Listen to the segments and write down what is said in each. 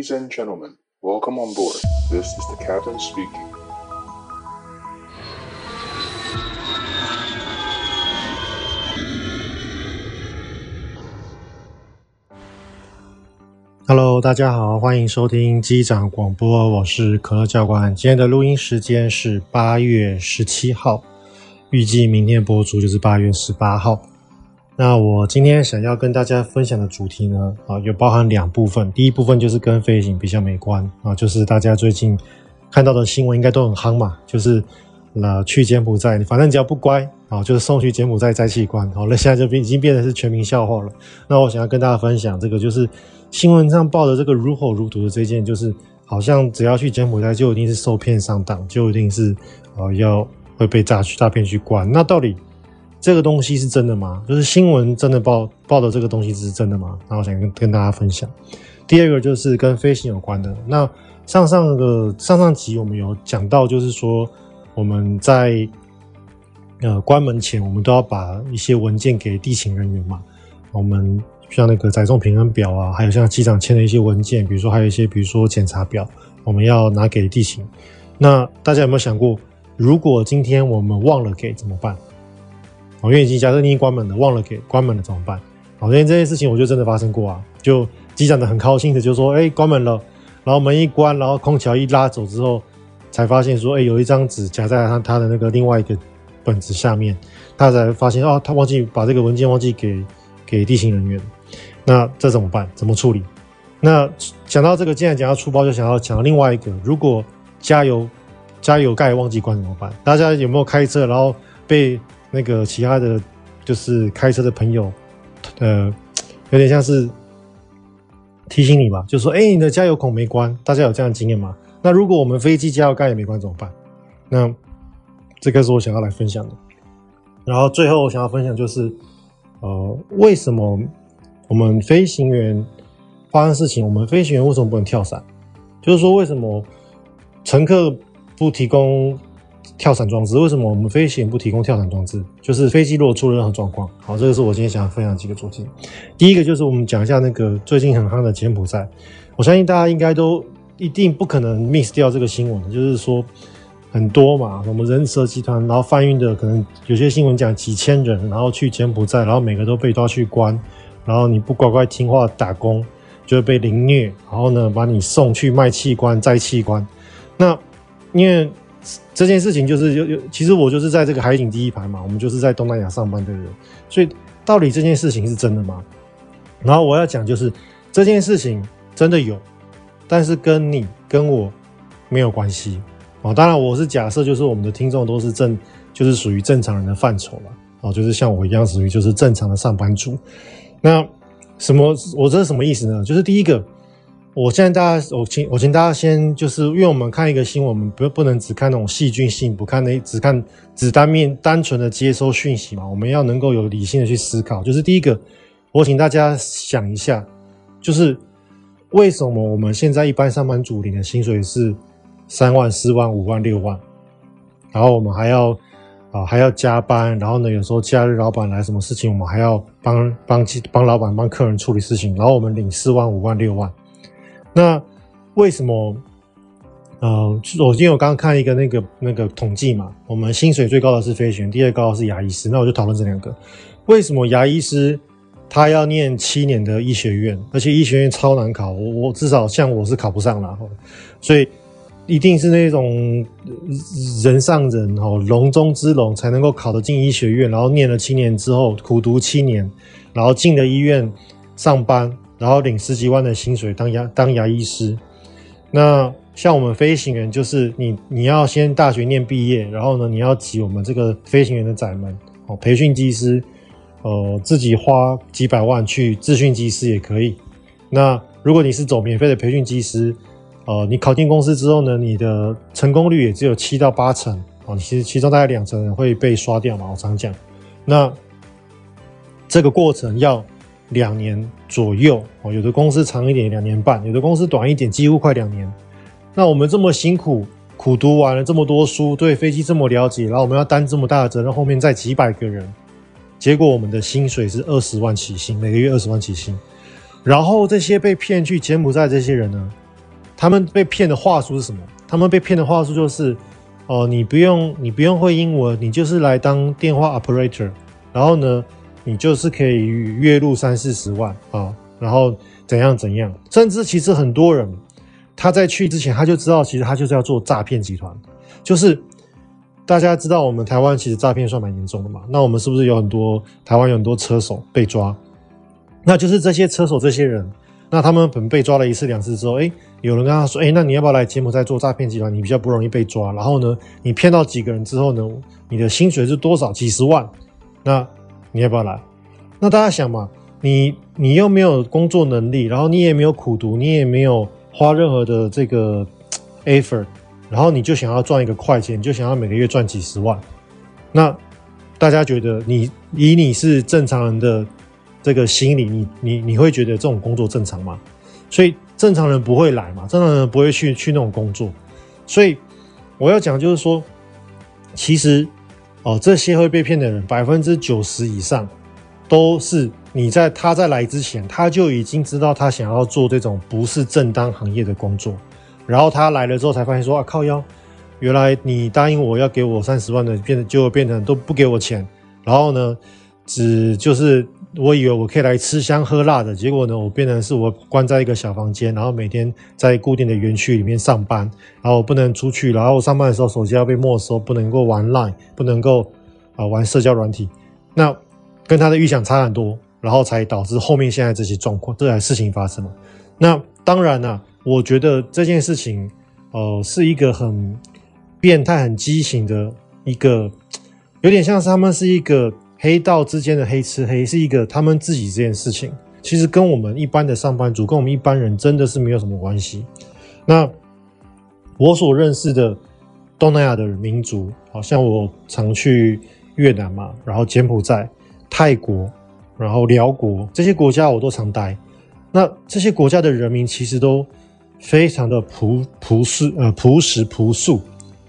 Ladies and gentlemen, welcome on board. This is the captain speaking. Hello，大家好，欢迎收听机长广播，我是可乐教官。今天的录音时间是八月十七号，预计明天播出就是八月十八号。那我今天想要跟大家分享的主题呢，啊，有包含两部分。第一部分就是跟飞行比较没关啊，就是大家最近看到的新闻应该都很夯嘛，就是那去柬埔寨，反正只要不乖啊，就是送去柬埔寨摘器官。好了，现在就已经变成是全民笑话了。那我想要跟大家分享这个，就是新闻上报的这个如火如荼的这件，就是好像只要去柬埔寨就一定是受骗上当，就一定是啊要会被诈去诈骗去关。那到底？这个东西是真的吗？就是新闻真的报报的这个东西是真的吗？然后我想跟跟大家分享。第二个就是跟飞行有关的。那上上个上上集我们有讲到，就是说我们在呃关门前，我们都要把一些文件给地勤人员嘛。我们像那个载重平衡表啊，还有像机长签的一些文件，比如说还有一些比如说检查表，我们要拿给地勤。那大家有没有想过，如果今天我们忘了给怎么办？哦，因为已经假设你已经关门了，忘了给关门了怎么办？好，因为这件事情我就真的发生过啊，就机长的很高兴的就说，哎，关门了，然后门一关，然后空调一拉走之后，才发现说，哎，有一张纸夹在他他的那个另外一个本子下面，他才发现哦，他忘记把这个文件忘记给给地勤人员，那这怎么办？怎么处理？那讲到这个，既然讲到出包，就想要讲到另外一个，如果加油加油盖忘记关怎么办？大家有没有开车然后被？那个其他的就是开车的朋友，呃，有点像是提醒你吧，就说：“哎，你的加油孔没关。”大家有这样的经验吗？那如果我们飞机加油盖也没关怎么办？那这个是我想要来分享的。然后最后我想要分享就是，呃，为什么我们飞行员发生事情，我们飞行员为什么不能跳伞？就是说，为什么乘客不提供？跳伞装置，为什么我们飞行不提供跳伞装置？就是飞机如果出了任何状况，好，这个是我今天想要分享几个主题。第一个就是我们讲一下那个最近很夯的柬埔寨，我相信大家应该都一定不可能 miss 掉这个新闻，就是说很多嘛，我们人蛇集团，然后贩运的可能有些新闻讲几千人，然后去柬埔寨，然后每个都被抓去关，然后你不乖乖听话打工就会被凌虐，然后呢把你送去卖器官摘器官，那因为。这件事情就是有有，其实我就是在这个海景第一排嘛，我们就是在东南亚上班的人，所以到底这件事情是真的吗？然后我要讲就是这件事情真的有，但是跟你跟我没有关系哦。当然我是假设就是我们的听众都是正，就是属于正常人的范畴了哦，就是像我一样属于就是正常的上班族。那什么？我这是什么意思呢？就是第一个。我现在大家，我请我请大家先，就是因为我们看一个新闻，我们不不能只看那种细菌性，不看那只看只单面单纯的接收讯息嘛，我们要能够有理性的去思考。就是第一个，我请大家想一下，就是为什么我们现在一般上班族领的薪水是三万、四万、五万、六万，然后我们还要啊还要加班，然后呢有时候假日老板来什么事情，我们还要帮帮帮老板帮客人处理事情，然后我们领四万、五万、六万。那为什么？呃，我因为我刚刚看一个那个那个统计嘛，我们薪水最高的是飞行员，第二高的是牙医师。那我就讨论这两个，为什么牙医师他要念七年的医学院，而且医学院超难考，我我至少像我是考不上了，所以一定是那种人上人哦，龙中之龙才能够考得进医学院，然后念了七年之后苦读七年，然后进了医院上班。然后领十几万的薪水当牙当牙医师，那像我们飞行员，就是你你要先大学念毕业，然后呢你要挤我们这个飞行员的窄门哦，培训机师，呃自己花几百万去自训机师也可以。那如果你是走免费的培训机师，呃你考进公司之后呢，你的成功率也只有七到八成哦，其实其中大概两成会被刷掉嘛，我常讲。那这个过程要。两年左右哦，有的公司长一点，两年半；有的公司短一点，几乎快两年。那我们这么辛苦苦读完了这么多书，对飞机这么了解，然后我们要担这么大的责任，后面再几百个人，结果我们的薪水是二十万起薪，每个月二十万起薪。然后这些被骗去柬埔寨这些人呢，他们被骗的话术是什么？他们被骗的话术就是，哦、你不用你不用会英文，你就是来当电话 operator，然后呢，你就是可以月入三四十万啊，然后怎样怎样，甚至其实很多人他在去之前他就知道，其实他就是要做诈骗集团，就是大家知道我们台湾其实诈骗算蛮严重的嘛，那我们是不是有很多台湾有很多车手被抓？那就是这些车手这些人。那他们本被抓了一次两次之后，哎，有人跟他说，哎，那你要不要来柬埔寨做诈骗集团？你比较不容易被抓。然后呢，你骗到几个人之后呢，你的薪水是多少？几十万？那你要不要来？那大家想嘛，你你又没有工作能力，然后你也没有苦读，你也没有花任何的这个 effort，然后你就想要赚一个快钱，你就想要每个月赚几十万。那大家觉得你以你是正常人的？这个心理，你你你会觉得这种工作正常吗？所以正常人不会来嘛，正常人不会去去那种工作。所以我要讲就是说，其实哦，这些会被骗的人，百分之九十以上都是你在他在来之前，他就已经知道他想要做这种不是正当行业的工作，然后他来了之后才发现说啊，靠腰，原来你答应我要给我三十万的，变得就变成都不给我钱，然后呢，只就是。我以为我可以来吃香喝辣的，结果呢，我变成是我关在一个小房间，然后每天在固定的园区里面上班，然后我不能出去，然后我上班的时候手机要被没收，不能够玩 Line，不能够啊玩社交软体，那跟他的预想差很多，然后才导致后面现在这些状况，这些事情发生了。那当然呢、啊，我觉得这件事情，呃，是一个很变态、很畸形的一个，有点像是他们是一个。黑道之间的黑吃黑是一个他们自己这件事情，其实跟我们一般的上班族，跟我们一般人真的是没有什么关系。那我所认识的东南亚的民族，好像我常去越南嘛，然后柬埔寨、泰国，然后寮国这些国家我都常待。那这些国家的人民其实都非常的朴朴实呃朴实朴素。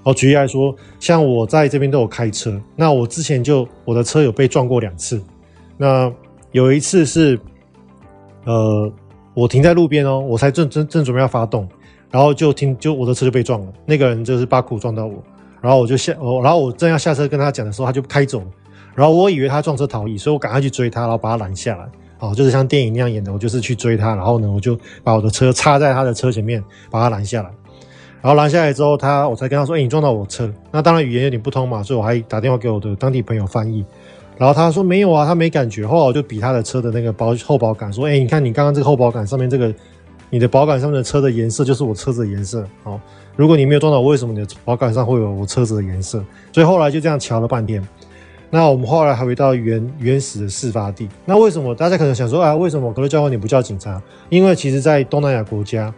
哦，举例来说，像我在这边都有开车，那我之前就我的车有被撞过两次。那有一次是，呃，我停在路边哦，我才正正正准备要发动，然后就听就我的车就被撞了，那个人就是把苦撞到我，然后我就下，哦，然后我正要下车跟他讲的时候，他就开走了，然后我以为他撞车逃逸，所以我赶快去追他，然后把他拦下来。哦，就是像电影那样演的，我就是去追他，然后呢，我就把我的车插在他的车前面，把他拦下来。然后拦下来之后，他我才跟他说：“哎，你撞到我车。”那当然语言有点不通嘛，所以我还打电话给我的当地朋友翻译。然后他说：“没有啊，他没感觉。”后来我就比他的车的那个保后保杆，说：“哎，你看你刚刚这个后保杆上面这个，你的保杆上面的车的颜色就是我车子的颜色。哦，如果你没有撞到我，为什么你的保杆上会有我车子的颜色？”所以后来就这样瞧了半天。那我们后来还回到原原始的事发地。那为什么大家可能想说啊，为什么可乐教官你不叫警察？因为其实，在东南亚国家。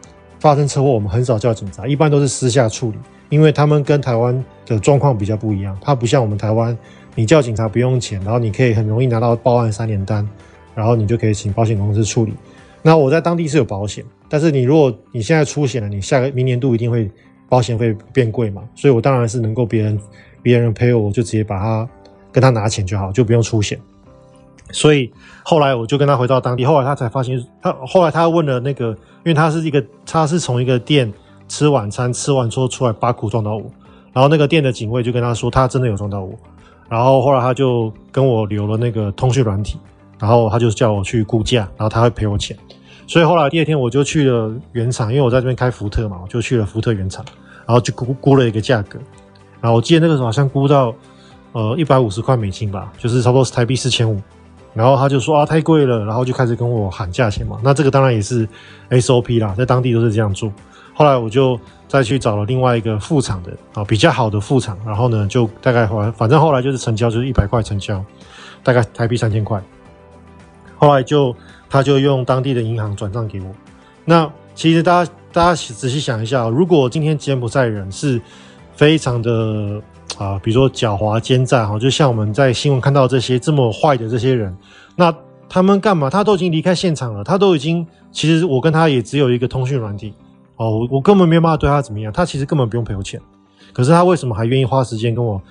发生车祸，我们很少叫警察，一般都是私下处理，因为他们跟台湾的状况比较不一样。他不像我们台湾，你叫警察不用钱，然后你可以很容易拿到报案三联单，然后你就可以请保险公司处理。那我在当地是有保险，但是你如果你现在出险了，你下个明年度一定会保险费变贵嘛，所以我当然是能够别人别人赔我，我就直接把他跟他拿钱就好，就不用出险。所以后来我就跟他回到当地，后来他才发现，他后来他问了那个，因为他是一个，他是从一个店吃晚餐，吃完之后出来把苦撞到我，然后那个店的警卫就跟他说，他真的有撞到我，然后后来他就跟我留了那个通讯软体，然后他就叫我去估价，然后他会赔我钱，所以后来第二天我就去了原厂，因为我在这边开福特嘛，我就去了福特原厂，然后就估估了一个价格，然后我记得那个时候好像估到呃一百五十块美金吧，就是差不多是台币四千五。然后他就说啊，太贵了，然后就开始跟我喊价钱嘛。那这个当然也是 SOP 啦，在当地都是这样做。后来我就再去找了另外一个副厂的啊，比较好的副厂。然后呢，就大概后来反正后来就是成交，就是一百块成交，大概台币三千块。后来就他就用当地的银行转账给我。那其实大家大家仔细想一下，如果今天柬埔寨人是非常的。啊，比如说狡猾奸诈哈，就像我们在新闻看到这些这么坏的这些人，那他们干嘛？他都已经离开现场了，他都已经，其实我跟他也只有一个通讯软体，哦，我我根本没有办法对他怎么样，他其实根本不用赔我钱，可是他为什么还愿意花时间跟我，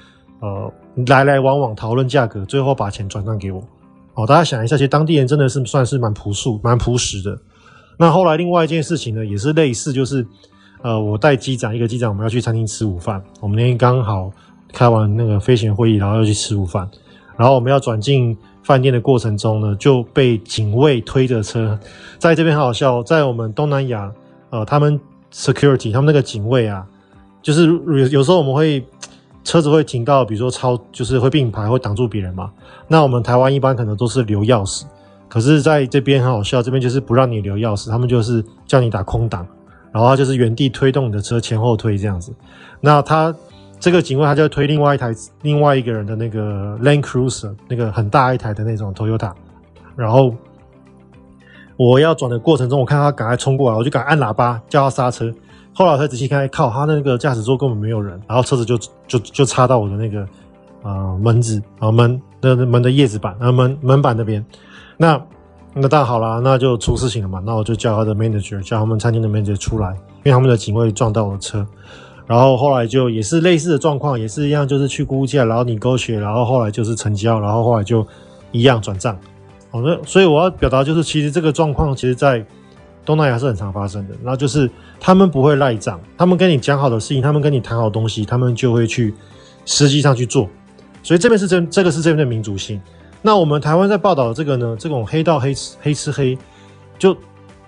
呃，来来往往讨论价格，最后把钱转账给我？哦，大家想一下，其实当地人真的是算是蛮朴素、蛮朴实的。那后来另外一件事情呢，也是类似，就是呃，我带机长一个机长，我们要去餐厅吃午饭。我们那天刚好开完那个飞行会议，然后要去吃午饭。然后我们要转进饭店的过程中呢，就被警卫推着车，在这边很好笑，在我们东南亚，呃，他们 security 他们那个警卫啊，就是有有时候我们会车子会停到，比如说超就是会并排会挡住别人嘛。那我们台湾一般可能都是留钥匙，可是在这边很好笑，这边就是不让你留钥匙，他们就是叫你打空档，然后他就是原地推动你的车前后推这样子。那他。这个警卫他就推另外一台另外一个人的那个 Land Cruiser，那个很大一台的那种 Toyota，然后我要转的过程中，我看他赶快冲过来，我就赶快按喇叭叫他刹车。后来我才仔细看，靠，他那个驾驶座根本没有人，然后车子就就就插到我的那个呃门子啊门那门的叶子板啊门门板那边。那那当然好了，那就出事情了嘛。那我就叫他的 manager，叫他们餐厅的 manager 出来，因为他们的警卫撞到我的车。然后后来就也是类似的状况，也是一样，就是去估价，然后你勾选，然后后来就是成交，然后后来就一样转账。好，那所以我要表达就是，其实这个状况其实在东南亚是很常发生的。然后就是他们不会赖账，他们跟你讲好的事情，他们跟你谈好东西，他们就会去实际上去做。所以这边是这这个是这边的民主性。那我们台湾在报道的这个呢，这种黑道黑吃黑吃黑，就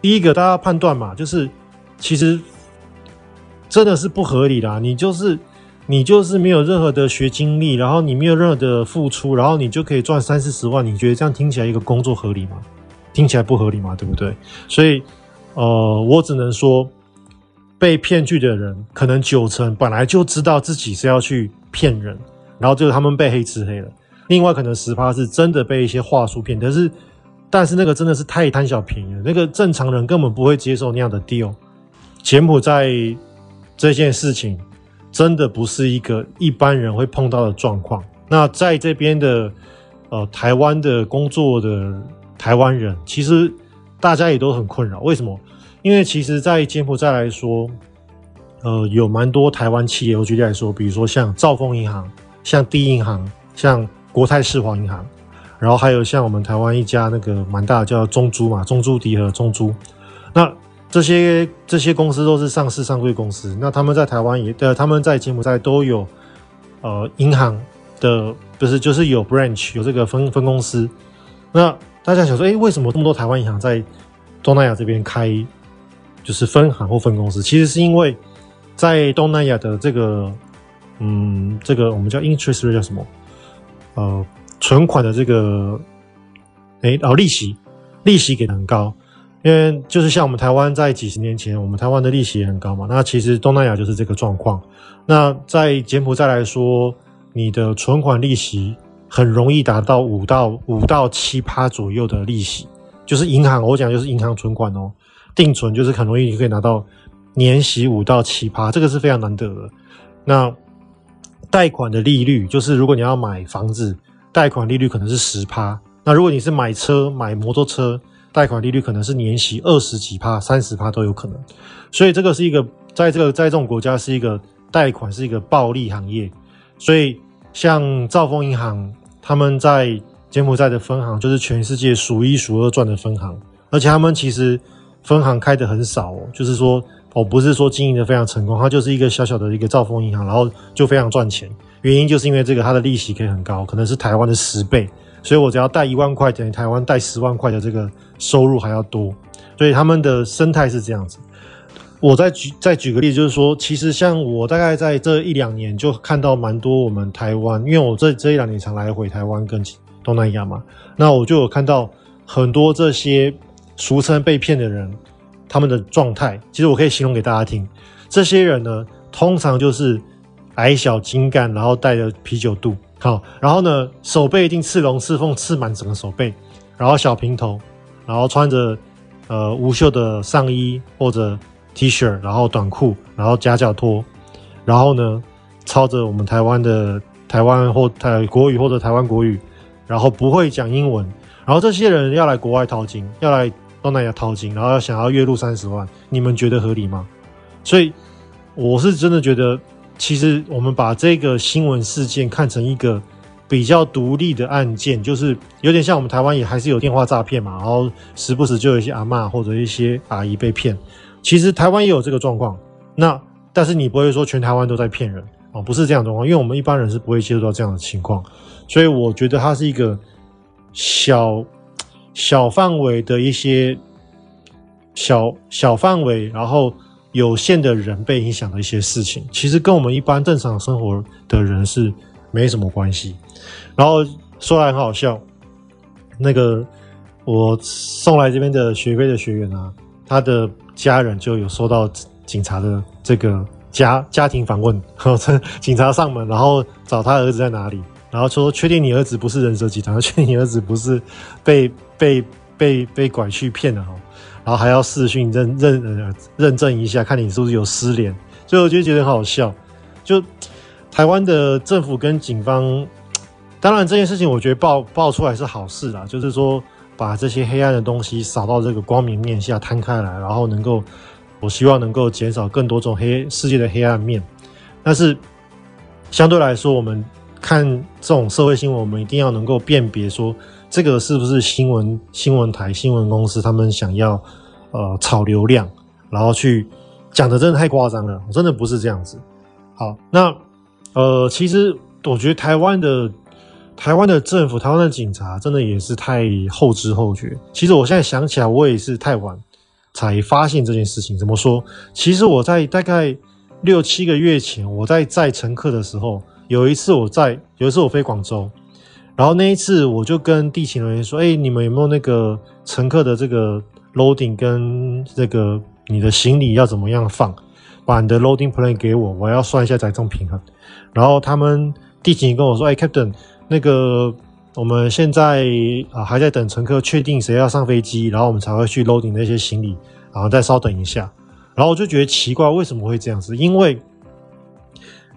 第一个大家判断嘛，就是其实。真的是不合理啦！你就是你就是没有任何的学经历，然后你没有任何的付出，然后你就可以赚三四十万。你觉得这样听起来一个工作合理吗？听起来不合理嘛，对不对？所以，呃，我只能说，被骗去的人可能九成本来就知道自己是要去骗人，然后就是他们被黑吃黑了。另外可能十趴是真的被一些话术骗，但是但是那个真的是太贪小便宜了，那个正常人根本不会接受那样的 deal。柬埔寨。这件事情真的不是一个一般人会碰到的状况。那在这边的呃台湾的工作的台湾人，其实大家也都很困扰。为什么？因为其实，在柬埔寨来说，呃，有蛮多台湾企业。我举例来说，比如说像兆丰银行、像第一银行、像国泰世华银行，然后还有像我们台湾一家那个蛮大的叫中珠嘛，中珠迪和中珠。那这些这些公司都是上市上柜公司，那他们在台湾也，对，他们在柬埔寨都有，呃，银行的不是就是有 branch 有这个分分公司。那大家想说，哎，为什么这么多台湾银行在东南亚这边开就是分行或分公司？其实是因为在东南亚的这个，嗯，这个我们叫 interest rate 叫什么？呃，存款的这个，哎，哦，利息，利息给的很高。因为就是像我们台湾在几十年前，我们台湾的利息也很高嘛。那其实东南亚就是这个状况。那在柬埔寨来说，你的存款利息很容易达到五到五到七趴左右的利息，就是银行，我讲就是银行存款哦，定存就是很容易你可以拿到年息五到七趴，这个是非常难得的。那贷款的利率就是如果你要买房子，贷款利率可能是十趴。那如果你是买车买摩托车，贷款利率可能是年息二十几趴、三十趴都有可能，所以这个是一个在这个在这种国家是一个贷款是一个暴利行业，所以像兆丰银行他们在柬埔寨的分行就是全世界数一数二赚的分行，而且他们其实分行开的很少哦，就是说我不是说经营的非常成功，它就是一个小小的一个兆丰银行，然后就非常赚钱，原因就是因为这个它的利息可以很高，可能是台湾的十倍。所以我只要贷一万块，等于台湾贷十万块的这个收入还要多，所以他们的生态是这样子。我再举再举个例子，就是说，其实像我大概在这一两年就看到蛮多我们台湾，因为我这这一两年常来回台湾跟东南亚嘛，那我就有看到很多这些俗称被骗的人，他们的状态，其实我可以形容给大家听。这些人呢，通常就是矮小精干，然后带着啤酒肚。好，然后呢，手背一定刺龙刺凤刺满整个手背，然后小平头，然后穿着呃无袖的上衣或者 T 恤，然后短裤，然后夹脚拖，然后呢，操着我们台湾的台湾或台国语或者台湾国语，然后不会讲英文，然后这些人要来国外淘金，要来东南亚淘金，然后要想要月入三十万，你们觉得合理吗？所以我是真的觉得。其实我们把这个新闻事件看成一个比较独立的案件，就是有点像我们台湾也还是有电话诈骗嘛，然后时不时就有一些阿嬷或者一些阿姨被骗。其实台湾也有这个状况，那但是你不会说全台湾都在骗人哦，不是这样状况，因为我们一般人是不会接触到这样的情况，所以我觉得它是一个小小范围的一些小小范围，然后有限的人被影响的一些事情，其实跟我们一般正常生活的人是没什么关系。然后说来很好笑，那个我送来这边的学费的学员啊，他的家人就有收到警察的这个家家庭访问，然 后警察上门，然后找他儿子在哪里，然后说确定你儿子不是人蛇集团，确定你儿子不是被被被被拐去骗的哈，然后还要视讯认认呃认证一下，看你是不是有失联，所以我就觉得很好笑，就台湾的政府跟警方。当然，这件事情我觉得爆爆出来是好事啦，就是说把这些黑暗的东西扫到这个光明面下摊开来，然后能够，我希望能够减少更多种黑世界的黑暗面。但是相对来说，我们看这种社会新闻，我们一定要能够辨别说这个是不是新闻新闻台、新闻公司他们想要呃炒流量，然后去讲的真的太夸张了，我真的不是这样子。好，那呃，其实我觉得台湾的。台湾的政府、台湾的警察真的也是太后知后觉。其实我现在想起来，我也是太晚才发现这件事情。怎么说？其实我在大概六七个月前，我在载乘客的时候，有一次我在，有一次我飞广州，然后那一次我就跟地勤人员说：“哎，你们有没有那个乘客的这个 loading 跟这个你的行李要怎么样放？把你的 loading plan 给我，我要算一下载重平衡。”然后他们地勤跟我说：“哎，Captain。”那个，我们现在啊还在等乘客确定谁要上飞机，然后我们才会去 loading 那些行李，然后再稍等一下。然后我就觉得奇怪，为什么会这样子？因为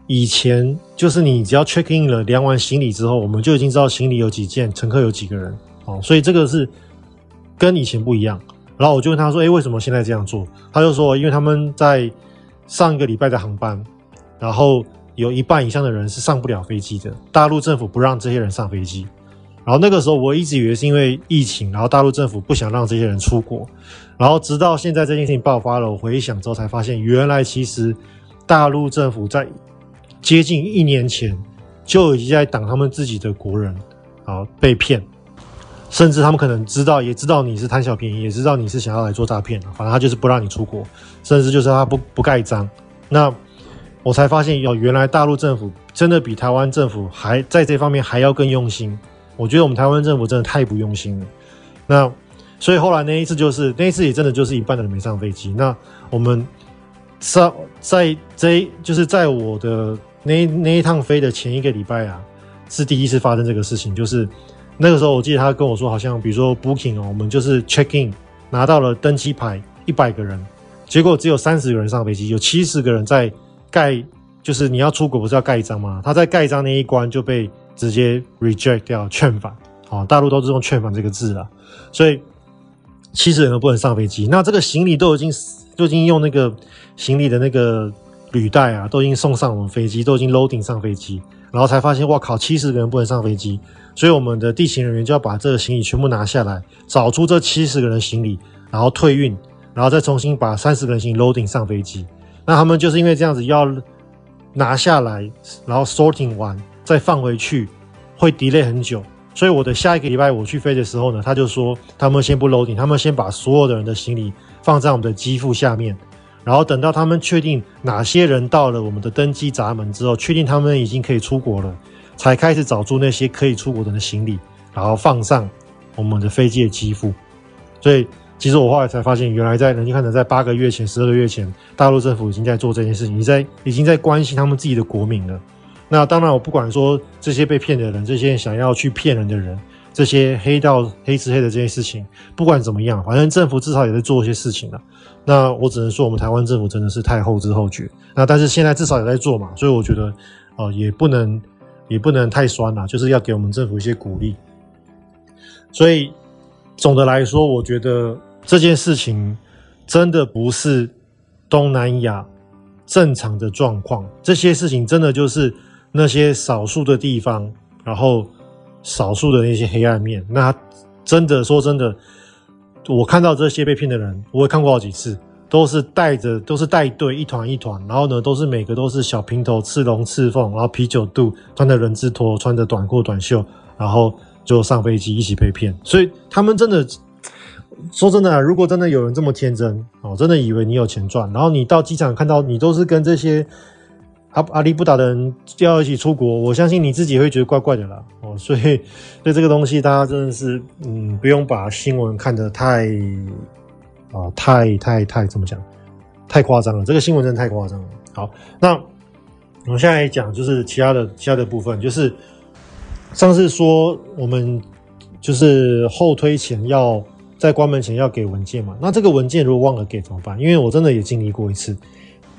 以前就是你只要 check in 了，量完行李之后，我们就已经知道行李有几件，乘客有几个人哦，所以这个是跟以前不一样。然后我就问他说：“诶，为什么现在这样做？”他就说：“因为他们在上一个礼拜的航班，然后。”有一半以上的人是上不了飞机的，大陆政府不让这些人上飞机。然后那个时候我一直以为是因为疫情，然后大陆政府不想让这些人出国。然后直到现在这件事情爆发了，我回想之后才发现，原来其实大陆政府在接近一年前就已经在挡他们自己的国人啊被骗，甚至他们可能知道，也知道你是贪小便宜，也知道你是想要来做诈骗，反正他就是不让你出国，甚至就是他不不盖章。那我才发现，哟，原来大陆政府真的比台湾政府还在这方面还要更用心。我觉得我们台湾政府真的太不用心了。那所以后来那一次就是那一次也真的就是一半的人没上飞机。那我们上在这就是在我的那那一趟飞的前一个礼拜啊，是第一次发生这个事情。就是那个时候我记得他跟我说，好像比如说 booking 哦，我们就是 check in 拿到了登机牌一百个人，结果只有三十个人上飞机，有七十个人在。盖就是你要出国不是要盖章吗？他在盖章那一关就被直接 reject 掉，劝返。哦，大陆都是用劝返这个字了，所以七十人都不能上飞机。那这个行李都已经都已经用那个行李的那个履带啊，都已经送上我们飞机，都已经 loading 上飞机，然后才发现哇靠，七十个人不能上飞机，所以我们的地勤人员就要把这个行李全部拿下来，找出这七十个人行李，然后退运，然后再重新把三十个人行李 loading 上飞机。那他们就是因为这样子要拿下来，然后 sorting 完再放回去，会 delay 很久。所以我的下一个礼拜我去飞的时候呢，他就说他们先不 loading，他们先把所有的人的行李放在我们的机腹下面，然后等到他们确定哪些人到了我们的登机闸门之后，确定他们已经可以出国了，才开始找出那些可以出国的人的行李，然后放上我们的飞机的机腹。所以。其实我后来才发现，原来在人家看着在八个月前、十二个月前，大陆政府已经在做这件事情，已在已经在关心他们自己的国民了。那当然，我不管说这些被骗的人，这些想要去骗人的人，这些黑道黑吃黑的这些事情，不管怎么样，反正政府至少也在做一些事情了。那我只能说，我们台湾政府真的是太后知后觉。那但是现在至少也在做嘛，所以我觉得，哦、也不能也不能太酸了，就是要给我们政府一些鼓励。所以总的来说，我觉得。这件事情真的不是东南亚正常的状况，这些事情真的就是那些少数的地方，然后少数的那些黑暗面。那真的说真的，我看到这些被骗的人，我也看过好几次，都是带着，都是带队，一团一团，然后呢，都是每个都是小平头、刺龙、刺凤，然后啤酒肚，穿着人字拖，穿着短裤短袖，然后就上飞机一起被骗。所以他们真的说真的，如果真的有人这么天真哦，真的以为你有钱赚，然后你到机场看到你都是跟这些阿阿里不达的人要一起出国，我相信你自己会觉得怪怪的啦哦。所以对这个东西，大家真的是嗯，不用把新闻看得太。啊、太太太怎么讲？太夸张了，这个新闻真的太夸张了。好，那我们现在来讲就是其他的其他的部分，就是上次说我们就是后推前要在关门前要给文件嘛，那这个文件如果忘了给怎么办？因为我真的也经历过一次，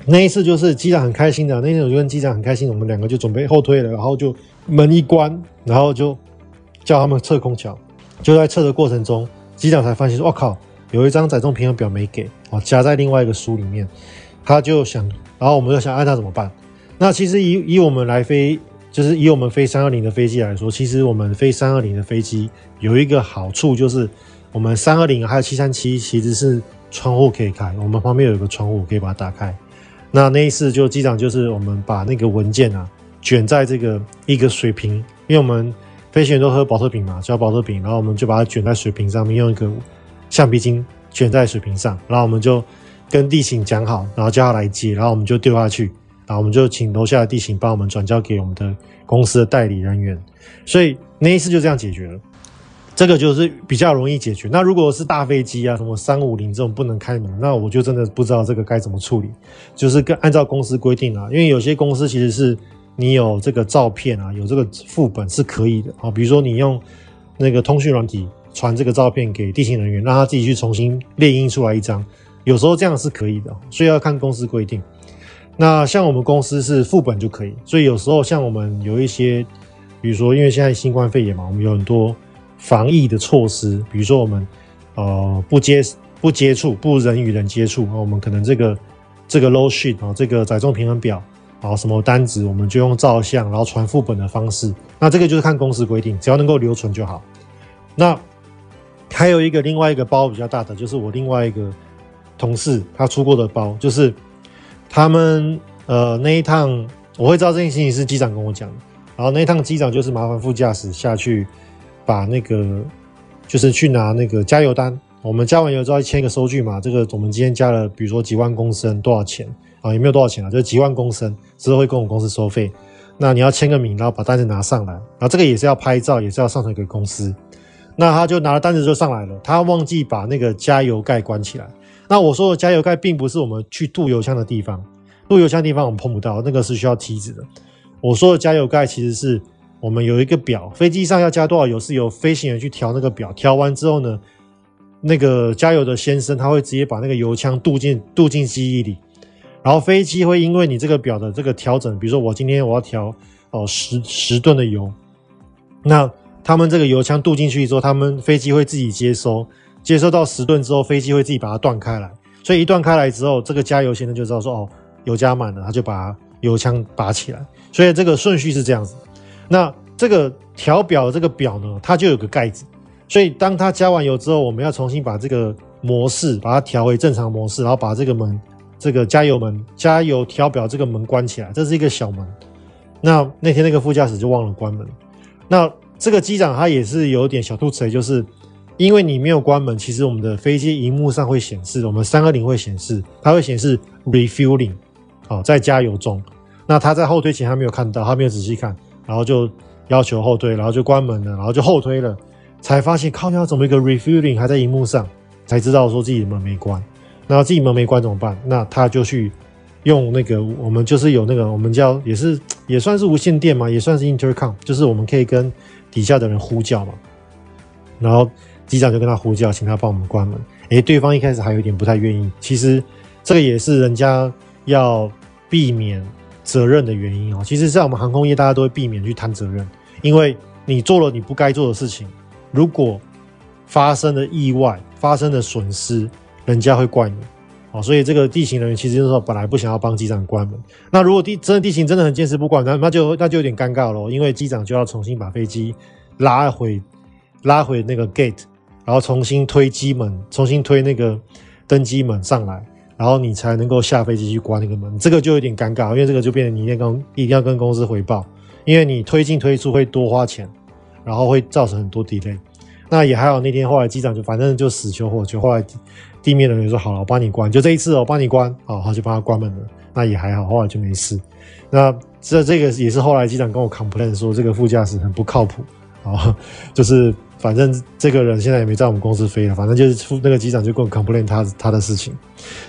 那一次就是机长很开心的，那天我就跟机长很开心，我们两个就准备后退了，然后就门一关，然后就叫他们测空桥，就在测的过程中，机长才发现说：“我靠！”有一张载重平衡表没给啊，夹在另外一个书里面，他就想，然后我们就想，按他怎么办？那其实以以我们来飞，就是以我们飞三二零的飞机来说，其实我们飞三二零的飞机有一个好处，就是我们三二零还有七三七其实是窗户可以开，我们旁边有一个窗户可以把它打开。那那一次就机长就是我们把那个文件啊卷在这个一个水瓶，因为我们飞行员都喝保特瓶嘛，叫保特瓶，然后我们就把它卷在水瓶上面，用一个。橡皮筋卷在水瓶上，然后我们就跟地勤讲好，然后叫他来接，然后我们就丢下去，然后我们就请楼下的地勤帮我们转交给我们的公司的代理人员，所以那一次就这样解决了。这个就是比较容易解决。那如果是大飞机啊，什么三五零这种不能开门，那我就真的不知道这个该怎么处理。就是跟按照公司规定啊，因为有些公司其实是你有这个照片啊，有这个副本是可以的啊，比如说你用那个通讯软体。传这个照片给地勤人员，让他自己去重新列印出来一张。有时候这样是可以的，所以要看公司规定。那像我们公司是副本就可以，所以有时候像我们有一些，比如说因为现在新冠肺炎嘛，我们有很多防疫的措施，比如说我们呃不接不接触不人与人接触，我们可能这个这个 low sheet 啊，这个载重平衡表啊，什么单子，我们就用照相然后传副本的方式。那这个就是看公司规定，只要能够留存就好。那还有一个另外一个包比较大的，就是我另外一个同事他出过的包，就是他们呃那一趟我会知道这件事情是机长跟我讲的，然后那一趟机长就是麻烦副驾驶下去把那个就是去拿那个加油单，我们加完油之后签一个收据嘛，这个我们今天加了比如说几万公升多少钱啊，也没有多少钱啊，就是几万公升之后会跟我们公司收费，那你要签个名，然后把单子拿上来，然后这个也是要拍照，也是要上传给公司。那他就拿了单子就上来了，他忘记把那个加油盖关起来。那我说的加油盖并不是我们去渡油箱的地方，渡油箱的地方我们碰不到，那个是需要梯子的。我说的加油盖其实是我们有一个表，飞机上要加多少油是由飞行员去调那个表，调完之后呢，那个加油的先生他会直接把那个油枪渡进渡进机翼里，然后飞机会因为你这个表的这个调整，比如说我今天我要调哦十十吨的油，那。他们这个油枪镀进去之后，他们飞机会自己接收，接收到十吨之后，飞机会自己把它断开来。所以一断开来之后，这个加油先生就知道说哦，油加满了，他就把油枪拔起来。所以这个顺序是这样子。那这个调表的这个表呢，它就有个盖子。所以当它加完油之后，我们要重新把这个模式把它调回正常模式，然后把这个门，这个加油门、加油调表这个门关起来。这是一个小门。那那天那个副驾驶就忘了关门。那这个机长他也是有点小肚贼，就是因为你没有关门，其实我们的飞机荧幕上会显示，我们三二零会显示，它会显示 refueling，好，在加油中。那他在后推前他没有看到，他没有仔细看，然后就要求后退，然后就关门了，然后就后退了，才发现靠，要怎么一个 refueling 还在荧幕上，才知道说自己的门没关。那自己门没关怎么办？那他就去用那个，我们就是有那个，我们叫也是也算是无线电嘛，也算是 intercom，就是我们可以跟。底下的人呼叫嘛，然后机长就跟他呼叫，请他帮我们关门。诶，对方一开始还有点不太愿意。其实这个也是人家要避免责任的原因哦。其实，在我们航空业，大家都会避免去谈责任，因为你做了你不该做的事情，如果发生了意外，发生了损失，人家会怪你。哦，所以这个地勤人员其实就是说，本来不想要帮机长关门。那如果地真的地勤真的很见死不管，那那就那就有点尴尬了，因为机长就要重新把飞机拉回拉回那个 gate，然后重新推机门，重新推那个登机门上来，然后你才能够下飞机去关那个门，这个就有点尴尬，因为这个就变成你一定一定要跟公司回报，因为你推进推出会多花钱，然后会造成很多 delay。那也还好，那天后来机长就反正就死求活求，后来地面的人说好了，我帮你关，就这一次，我帮你关，好，他就帮他关门了，那也还好，后来就没事。那这这个也是后来机长跟我 complain 说这个副驾驶很不靠谱啊，就是。反正这个人现在也没在我们公司飞了，反正就是出那个机长就跟我 complain 他他的事情。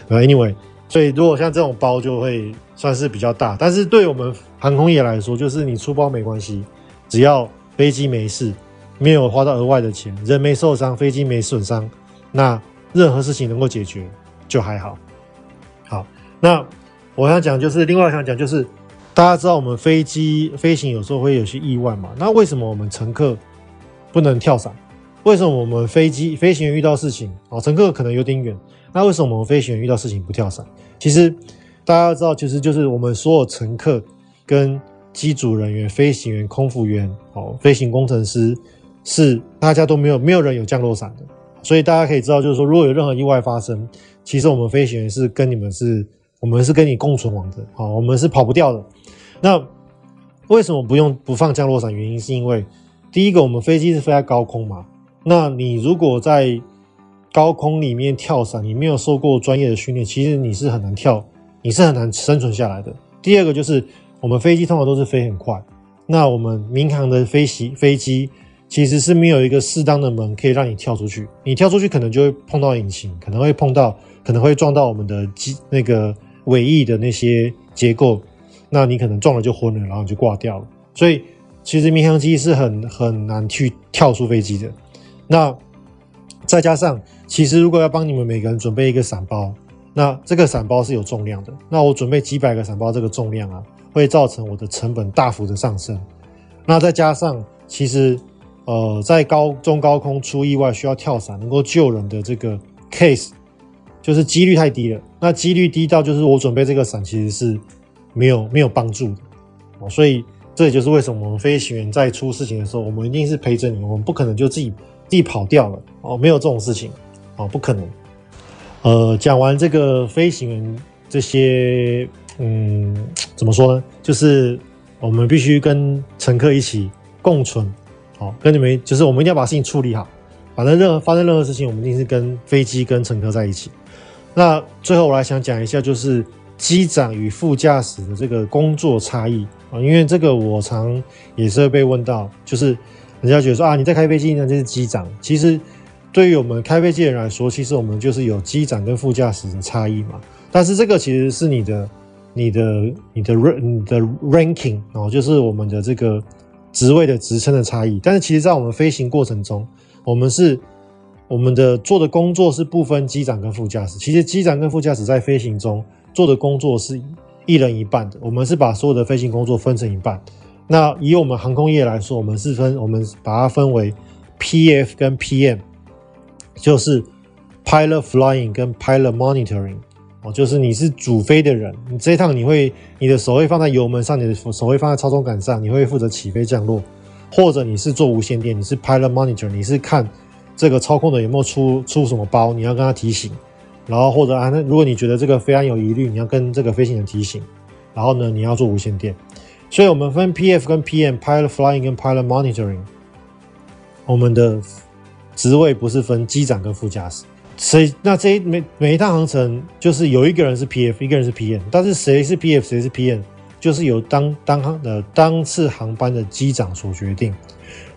呃，anyway，所以如果像这种包就会算是比较大，但是对我们航空业来说，就是你出包没关系，只要飞机没事，没有花到额外的钱，人没受伤，飞机没损伤，那任何事情能够解决就还好。好，那我想讲就是另外想讲就是，大家知道我们飞机飞行有时候会有些意外嘛，那为什么我们乘客？不能跳伞？为什么我们飞机飞行员遇到事情啊？乘客可能有点远，那为什么我们飞行员遇到事情不跳伞？其实大家要知道，其实就是我们所有乘客跟机组人员、飞行员、空服员、哦，飞行工程师是大家都没有没有人有降落伞的，所以大家可以知道，就是说如果有任何意外发生，其实我们飞行员是跟你们是，我们是跟你共存亡的，好，我们是跑不掉的。那为什么不用不放降落伞？原因是因为。第一个，我们飞机是飞在高空嘛，那你如果在高空里面跳伞，你没有受过专业的训练，其实你是很难跳，你是很难生存下来的。第二个就是，我们飞机通常都是飞很快，那我们民航的飞行飞机其实是没有一个适当的门可以让你跳出去，你跳出去可能就会碰到引擎，可能会碰到，可能会撞到我们的机那个尾翼的那些结构，那你可能撞了就昏了，然后你就挂掉了，所以。其实民航机是很很难去跳出飞机的。那再加上，其实如果要帮你们每个人准备一个伞包，那这个伞包是有重量的。那我准备几百个伞包，这个重量啊，会造成我的成本大幅的上升。那再加上，其实呃，在高中高空出意外需要跳伞能够救人的这个 case，就是几率太低了。那几率低到就是我准备这个伞其实是没有没有帮助的哦，所以。这也就是为什么我们飞行员在出事情的时候，我们一定是陪着你，我们不可能就自己自己跑掉了哦，没有这种事情哦，不可能。呃，讲完这个飞行员这些，嗯，怎么说呢？就是我们必须跟乘客一起共存，好，跟你们就是我们一定要把事情处理好。反正任何发生任何事情，我们一定是跟飞机跟乘客在一起。那最后我来想讲一下，就是。机长与副驾驶的这个工作差异啊，因为这个我常也是会被问到，就是人家觉得说啊，你在开飞机呢，就是机长。其实对于我们开飞机的人来说，其实我们就是有机长跟副驾驶的差异嘛。但是这个其实是你的、你的、你的 rank、你的 ranking 哦，就是我们的这个职位的职称的差异。但是其实，在我们飞行过程中，我们是我们的做的工作是不分机长跟副驾驶。其实机长跟副驾驶在飞行中。做的工作是一人一半的，我们是把所有的飞行工作分成一半。那以我们航空业来说，我们是分，我们把它分为 PF 跟 PM，就是 Pilot Flying 跟 Pilot Monitoring 哦，就是你是主飞的人，你这一趟你会你的手会放在油门上，你的手会放在操纵杆上，你会负责起飞降落，或者你是做无线电，你是 Pilot Monitor，你是看这个操控的有没有出出什么包，你要跟他提醒。然后或者啊，那如果你觉得这个飞安有疑虑，你要跟这个飞行员提醒。然后呢，你要做无线电。所以我们分 PF 跟 PM，Pilot Flying 跟 Pilot Monitoring。我们的职位不是分机长跟副驾驶。所以那这一每每一趟航程就是有一个人是 PF，一个人是 PM。但是谁是 PF，谁是 PM，就是由当当航的当次航班的机长所决定。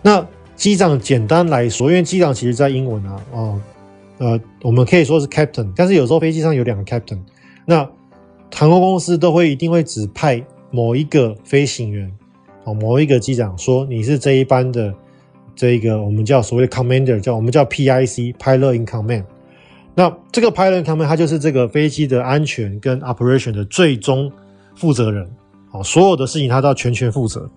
那机长简单来说，因为机长其实在英文啊，哦。呃我们可以说是 captain，但是有时候飞机上有两个 captain，那航空公司都会一定会指派某一个飞行员，哦，某一个机长说你是这一班的这个我们叫所谓的 commander，叫我们叫 PIC，pilot in command。那这个 pilot in command 他就是这个飞机的安全跟 operation 的最终负责人，哦，所有的事情他都要全权负责，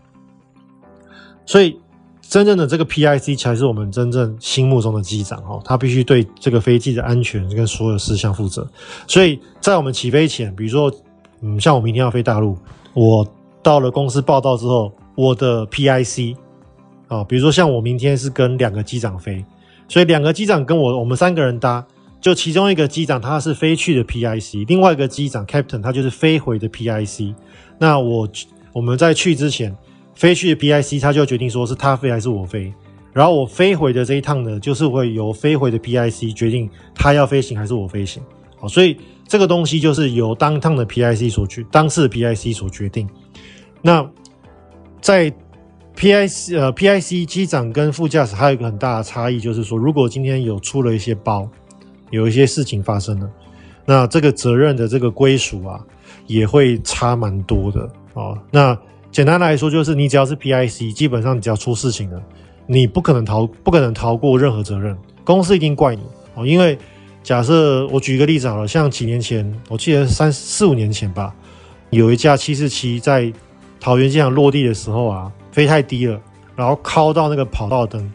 所以。真正的这个 PIC 才是我们真正心目中的机长哦，他必须对这个飞机的安全跟所有事项负责。所以在我们起飞前，比如说，嗯，像我明天要飞大陆，我到了公司报到之后，我的 PIC 啊，比如说像我明天是跟两个机长飞，所以两个机长跟我，我们三个人搭，就其中一个机长他是飞去的 PIC，另外一个机长 Captain 他就是飞回的 PIC。那我我们在去之前飞去的 PIC，他就决定说是他飞还是我飞。然后我飞回的这一趟呢，就是会由飞回的 PIC 决定他要飞行还是我飞行。好，所以这个东西就是由当趟的 PIC 所决，当次的 PIC 所决定。那在 PIC 呃 PIC 机长跟副驾驶还有一个很大的差异，就是说如果今天有出了一些包，有一些事情发生了，那这个责任的这个归属啊，也会差蛮多的哦。那简单来说，就是你只要是 PIC，基本上你只要出事情了。你不可能逃，不可能逃过任何责任，公司一定怪你哦。因为假设我举一个例子好了，像几年前，我记得三四五年前吧，有一架七四七在桃园机场落地的时候啊，飞太低了，然后靠到那个跑道灯。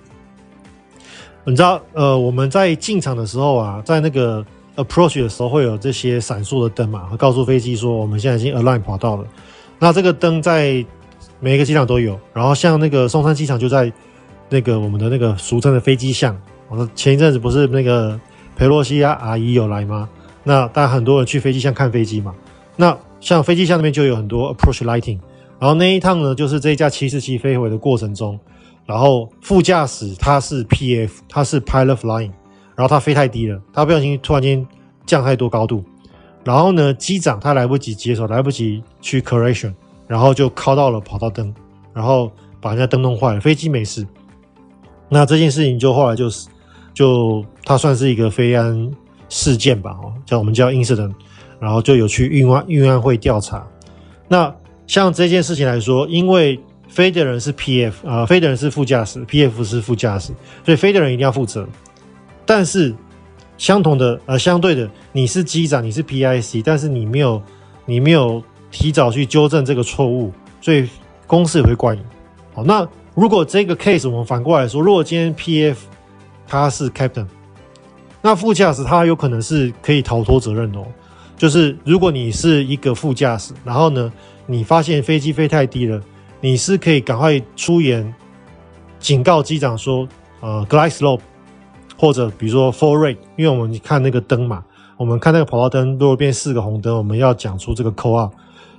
你知道，呃，我们在进场的时候啊，在那个 approach 的时候会有这些闪烁的灯嘛，告诉飞机说我们现在已经 align 跑道了。那这个灯在每一个机场都有，然后像那个松山机场就在。那个我们的那个俗称的飞机巷，我说前一阵子不是那个裴洛西啊阿姨有来吗？那大家很多人去飞机巷看飞机嘛。那像飞机巷那边就有很多 approach lighting，然后那一趟呢，就是这一架七四七飞回的过程中，然后副驾驶他是 PF，他是 pilot flying，然后他飞太低了，他不小心突然间降太多高度，然后呢机长他来不及接手，来不及去 correction，然后就靠到了跑道灯，然后把人家灯弄坏了，飞机没事。那这件事情就后来就是，就它算是一个飞安事件吧，哦，叫我们叫 incident，然后就有去运安运安会调查。那像这件事情来说，因为飞的人是 PF 啊、呃，飞的人是副驾驶，PF 是副驾驶，所以飞的人一定要负责。但是相同的呃，相对的，你是机长，你是 PIC，但是你没有你没有提早去纠正这个错误，所以公司也会怪你。好，那。如果这个 case 我们反过来说，如果今天 PF 他是 captain，那副驾驶他有可能是可以逃脱责任的哦。就是如果你是一个副驾驶，然后呢，你发现飞机飞太低了，你是可以赶快出言警告机长说，呃，glide slope，或者比如说 fall rate，因为我们看那个灯嘛，我们看那个跑道灯，如果变四个红灯，我们要讲出这个 call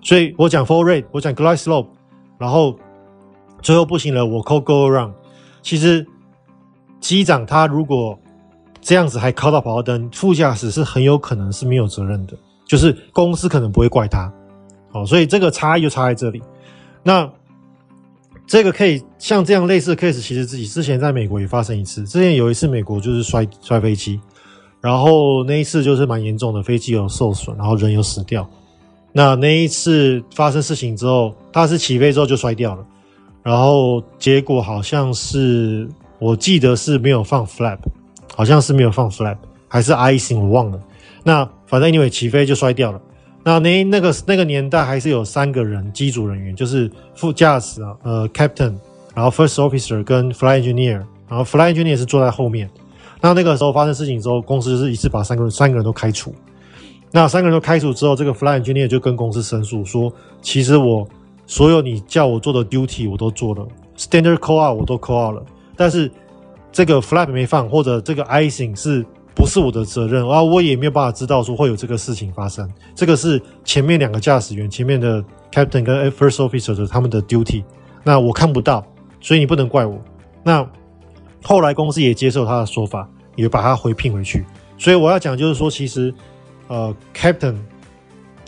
所以我讲 fall rate，我讲 glide slope，然后。最后不行了，我 call go around。其实机长他如果这样子还靠到跑道灯，副驾驶是很有可能是没有责任的，就是公司可能不会怪他。哦，所以这个差异就差在这里。那这个 case 像这样类似的 case，其实自己之前在美国也发生一次。之前有一次美国就是摔摔飞机，然后那一次就是蛮严重的，飞机有受损，然后人有死掉。那那一次发生事情之后，他是起飞之后就摔掉了。然后结果好像是，我记得是没有放 flap，好像是没有放 flap，还是 icing 我忘了。那反正因为起飞就摔掉了。那那那个那个年代还是有三个人机组人员，就是副驾驶啊，呃，captain，然后 first officer 跟 flight engineer，然后 flight engineer 是坐在后面。那那个时候发生事情之后，公司就是一次把三个人三个人都开除。那三个人都开除之后，这个 flight engineer 就跟公司申诉说，其实我。所有你叫我做的 duty 我都做了，standard call out 我都 call out 了，但是这个 flap 没放或者这个 icing 是不是我的责任啊？我也没有办法知道说会有这个事情发生，这个是前面两个驾驶员，前面的 captain 跟 first officer 的他们的 duty，那我看不到，所以你不能怪我。那后来公司也接受他的说法，也把他回聘回去。所以我要讲就是说，其实呃 captain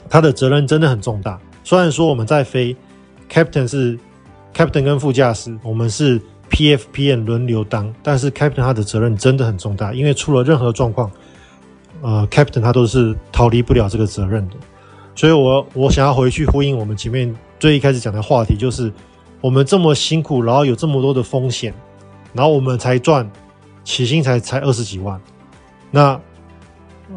他的责任真的很重大，虽然说我们在飞。Captain 是 Captain 跟副驾驶，我们是 PFPN 轮流当，但是 Captain 他的责任真的很重大，因为出了任何状况，呃，Captain 他都是逃离不了这个责任的。所以我我想要回去呼应我们前面最一开始讲的话题，就是我们这么辛苦，然后有这么多的风险，然后我们才赚起薪才才二十几万，那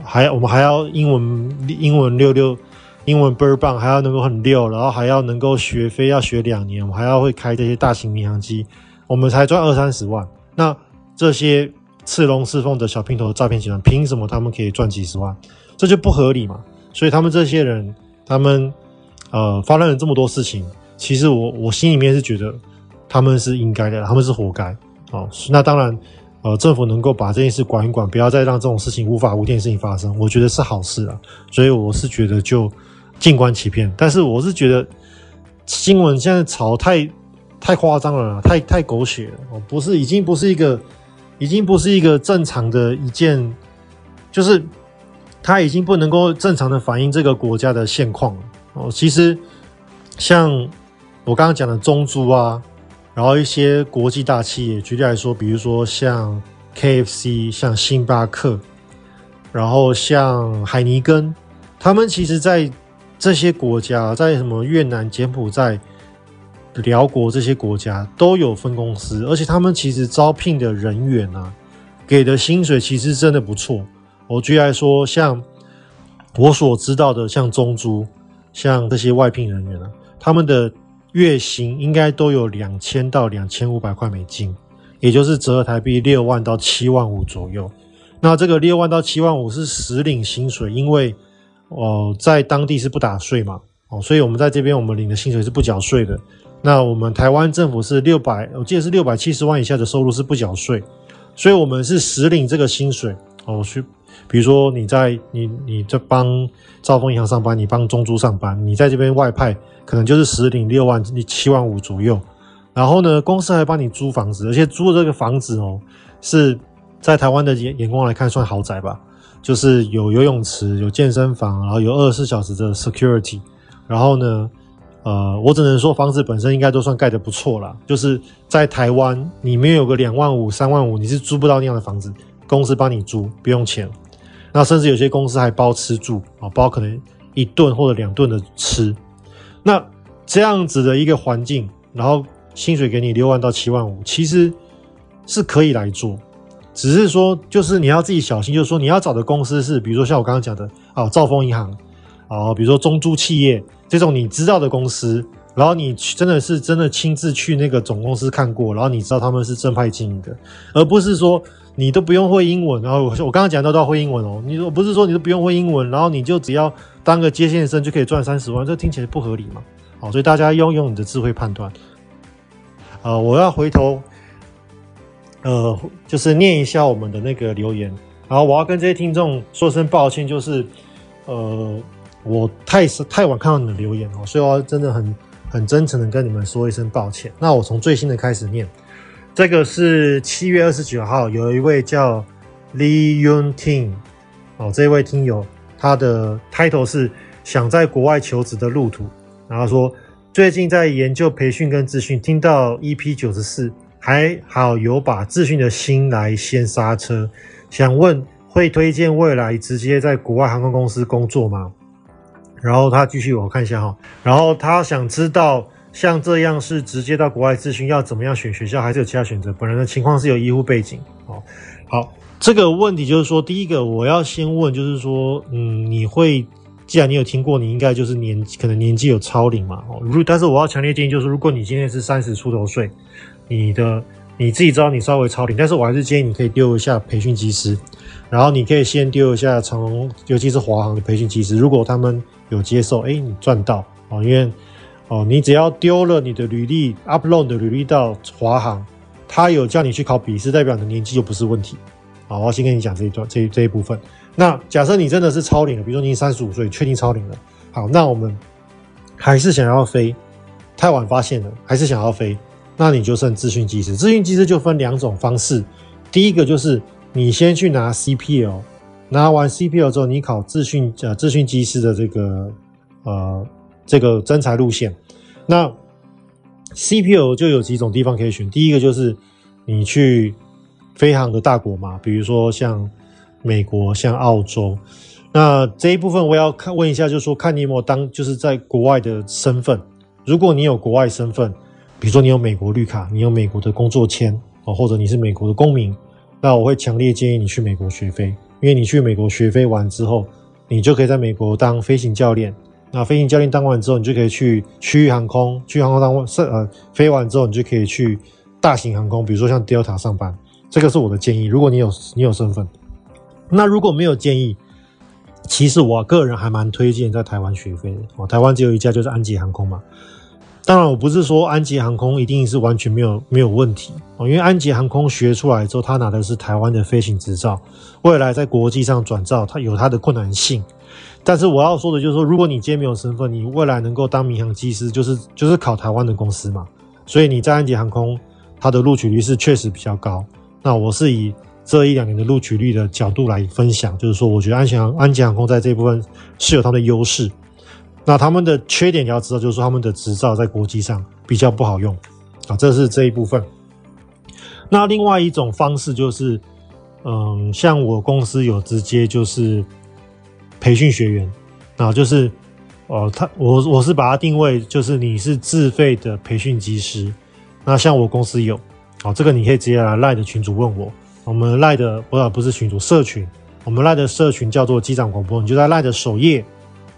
还我们还要英文英文六六。英文倍儿棒，还要能够很溜，然后还要能够学飞，要学两年，我们还要会开这些大型民航机，我们才赚二三十万。那这些刺龙刺凤的小平头诈骗集团，凭什么他们可以赚几十万？这就不合理嘛。所以他们这些人，他们呃发生了这么多事情，其实我我心里面是觉得他们是应该的，他们是活该。哦，那当然，呃，政府能够把这件事管一管，不要再让这种事情无法无天的事情发生，我觉得是好事啊。所以我是觉得就静观其变。但是我是觉得新闻现在炒太太夸张了，太太狗血了哦，不是，已经不是一个，已经不是一个正常的一件，就是它已经不能够正常的反映这个国家的现况了哦。其实像我刚刚讲的中租啊。然后一些国际大企业，举例来说，比如说像 KFC、像星巴克，然后像海尼根，他们其实在这些国家，在什么越南、柬埔寨、辽国这些国家都有分公司，而且他们其实招聘的人员啊，给的薪水其实真的不错。我举例来说，像我所知道的，像中租，像这些外聘人员啊，他们的。月薪应该都有两千到两千五百块美金，也就是折合台币六万到七万五左右。那这个六万到七万五是实领薪水，因为哦、在当地是不打税嘛，哦，所以我们在这边我们领的薪水是不缴税的。那我们台湾政府是六百，我记得是六百七十万以下的收入是不缴税，所以我们是实领这个薪水哦。去，比如说你在你你在帮兆丰银行上班，你帮中租上班，你在这边外派。可能就是实领六万七万五左右，然后呢，公司还帮你租房子，而且租的这个房子哦，是在台湾的眼眼光来看算豪宅吧，就是有游泳池、有健身房，然后有二十四小时的 security，然后呢，呃，我只能说房子本身应该都算盖得不错啦。就是在台湾，你没有个两万五、三万五，你是租不到那样的房子，公司帮你租不用钱，那甚至有些公司还包吃住啊，包可能一顿或者两顿的吃。那这样子的一个环境，然后薪水给你六万到七万五，其实是可以来做，只是说就是你要自己小心，就是说你要找的公司是，比如说像我刚刚讲的啊，兆丰银行啊，比如说中租企业这种你知道的公司，然后你真的是真的亲自去那个总公司看过，然后你知道他们是正派经营的，而不是说你都不用会英文，然后我我刚刚讲到都要会英文哦，你说不是说你都不用会英文，然后你就只要。当个接线生就可以赚三十万，这听起来不合理嘛？好，所以大家要用你的智慧判断。呃，我要回头，呃，就是念一下我们的那个留言，然后我要跟这些听众说声抱歉，就是呃，我太太晚看到你的留言哦，所以我真的很很真诚的跟你们说一声抱歉。那我从最新的开始念，这个是七月二十九号，有一位叫 Lee Yun Ting 哦，这位听友。他的 title 是想在国外求职的路途，然后说最近在研究培训跟资讯，听到 EP 九十四，还好有把资讯的心来先刹车，想问会推荐未来直接在国外航空公司工作吗？然后他继续我看一下哈，然后他想知道像这样是直接到国外咨询要怎么样选学校，还是有其他选择？本人的情况是有医护背景哦，好。这个问题就是说，第一个我要先问，就是说，嗯，你会，既然你有听过，你应该就是年可能年纪有超龄嘛，哦，如但是我要强烈建议，就是如果你今天是三十出头岁，你的你自己知道你稍微超龄，但是我还是建议你可以丢一下培训机师，然后你可以先丢一下从，尤其是华航的培训机师，如果他们有接受，哎，你赚到哦，因为哦，你只要丢了你的履历，upload 的履历到华航，他有叫你去考笔试，代表你的年纪就不是问题。好，我要先跟你讲这一段，这这一部分。那假设你真的是超龄了，比如说你三十五岁，确定超龄了。好，那我们还是想要飞，太晚发现了，还是想要飞，那你就剩资讯机师。资讯机师就分两种方式，第一个就是你先去拿 CPL，拿完 CPL 之后，你考资讯呃资讯机师的这个呃这个征才路线。那 CPL 就有几种地方可以选，第一个就是你去。飞航的大国嘛，比如说像美国、像澳洲，那这一部分我要看问一下，就是说看你有没有当就是在国外的身份。如果你有国外身份，比如说你有美国绿卡，你有美国的工作签哦，或者你是美国的公民，那我会强烈建议你去美国学飞，因为你去美国学飞完之后，你就可以在美国当飞行教练。那飞行教练当完之后，你就可以去区域航空，区域航空当完呃飞完之后，你就可以去大型航空，比如说像 Delta 上班。这个是我的建议。如果你有你有身份，那如果没有建议，其实我个人还蛮推荐在台湾学飞的哦。台湾只有一家，就是安吉航空嘛。当然，我不是说安捷航空一定是完全没有没有问题哦，因为安捷航空学出来之后，他拿的是台湾的飞行执照，未来在国际上转照，它有它的困难性。但是我要说的就是说，如果你今天没有身份，你未来能够当民航机师，就是就是考台湾的公司嘛。所以你在安捷航空，它的录取率是确实比较高。那我是以这一两年的录取率的角度来分享，就是说，我觉得安捷安捷航空在这部分是有它的优势。那他们的缺点你要知道，就是说他们的执照在国际上比较不好用啊，这是这一部分。那另外一种方式就是，嗯，像我公司有直接就是培训学员啊，就是呃，他我我是把它定位就是你是自费的培训机师。那像我公司有，好，这个你可以直接来赖的群主问我，我们赖的不不是群主社群，我们赖的社群叫做机长广播，你就在赖的首页。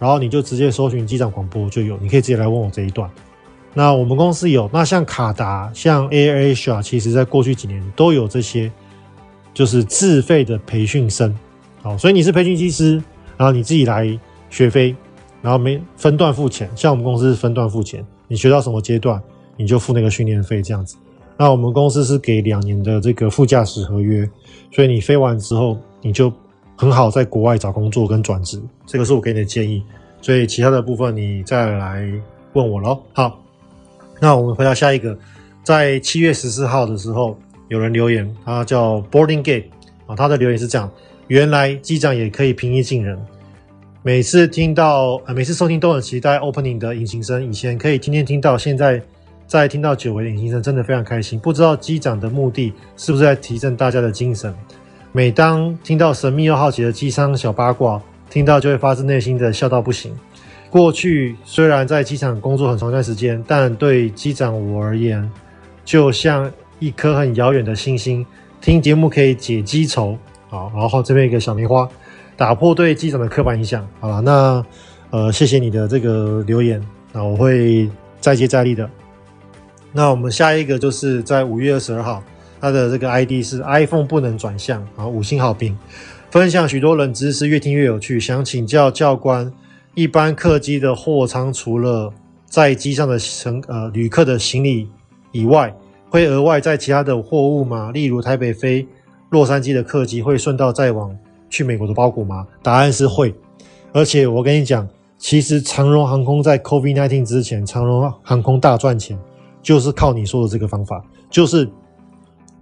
然后你就直接搜寻机长广播就有，你可以直接来问我这一段。那我们公司有，那像卡达、像 AirAsia，其实在过去几年都有这些，就是自费的培训生。好，所以你是培训机师，然后你自己来学飞，然后没分段付钱。像我们公司是分段付钱，你学到什么阶段，你就付那个训练费这样子。那我们公司是给两年的这个副驾驶合约，所以你飞完之后你就。很好，在国外找工作跟转职，这个是我给你的建议。所以其他的部分你再来问我喽。好，那我们回到下一个，在七月十四号的时候，有人留言，他叫 Boarding Gate 啊，他的留言是这样：原来机长也可以平易近人。每次听到，呃，每次收听都很期待 Opening 的引擎声，以前可以天天听到，现在再听到久违的引擎声，真的非常开心。不知道机长的目的是不是在提振大家的精神？每当听到神秘又好奇的机舱小八卦，听到就会发自内心的笑到不行。过去虽然在机场工作很长一段时间，但对机长我而言，就像一颗很遥远的星星。听节目可以解机愁，好，然后这边一个小梅花，打破对机长的刻板印象。好了，那呃，谢谢你的这个留言，那我会再接再厉的。那我们下一个就是在五月二十二号。他的这个 ID 是 iPhone 不能转向啊，五星好评，分享许多冷知识，越听越有趣。想请教教官，一般客机的货舱除了在机上的乘呃旅客的行李以外，会额外载其他的货物吗？例如台北飞洛杉矶的客机会顺道载往去美国的包裹吗？答案是会，而且我跟你讲，其实长荣航空在 COVID-19 之前，长荣航空大赚钱，就是靠你说的这个方法，就是。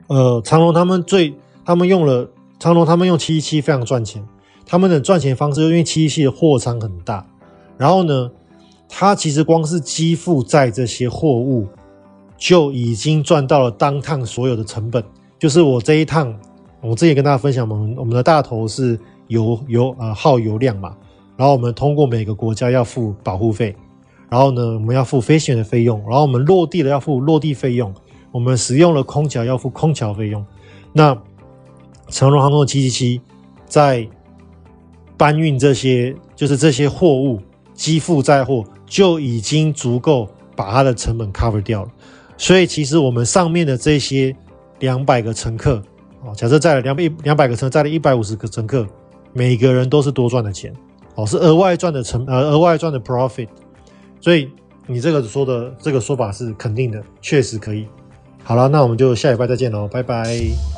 呃，长荣他们最，他们用了长荣，他们用七一七非常赚钱。他们的赚钱方式，因为七一七的货仓很大，然后呢，他其实光是积负债这些货物，就已经赚到了当趟所有的成本。就是我这一趟，我之前跟大家分享，我们我们的大头是油油呃耗油量嘛，然后我们通过每个国家要付保护费，然后呢，我们要付飞行员的费用，然后我们落地了要付落地费用。我们使用了空桥，要付空桥费用。那长荣航空的七七七在搬运这些，就是这些货物，机负载货就已经足够把它的成本 cover 掉了。所以其实我们上面的这些两百个乘客，哦，假设载了两百两百个乘，载了一百五十个乘客，每个人都是多赚的钱，哦，是额外赚的成，呃，额外赚的 profit。所以你这个说的这个说法是肯定的，确实可以。好了，那我们就下礼拜再见喽，拜拜。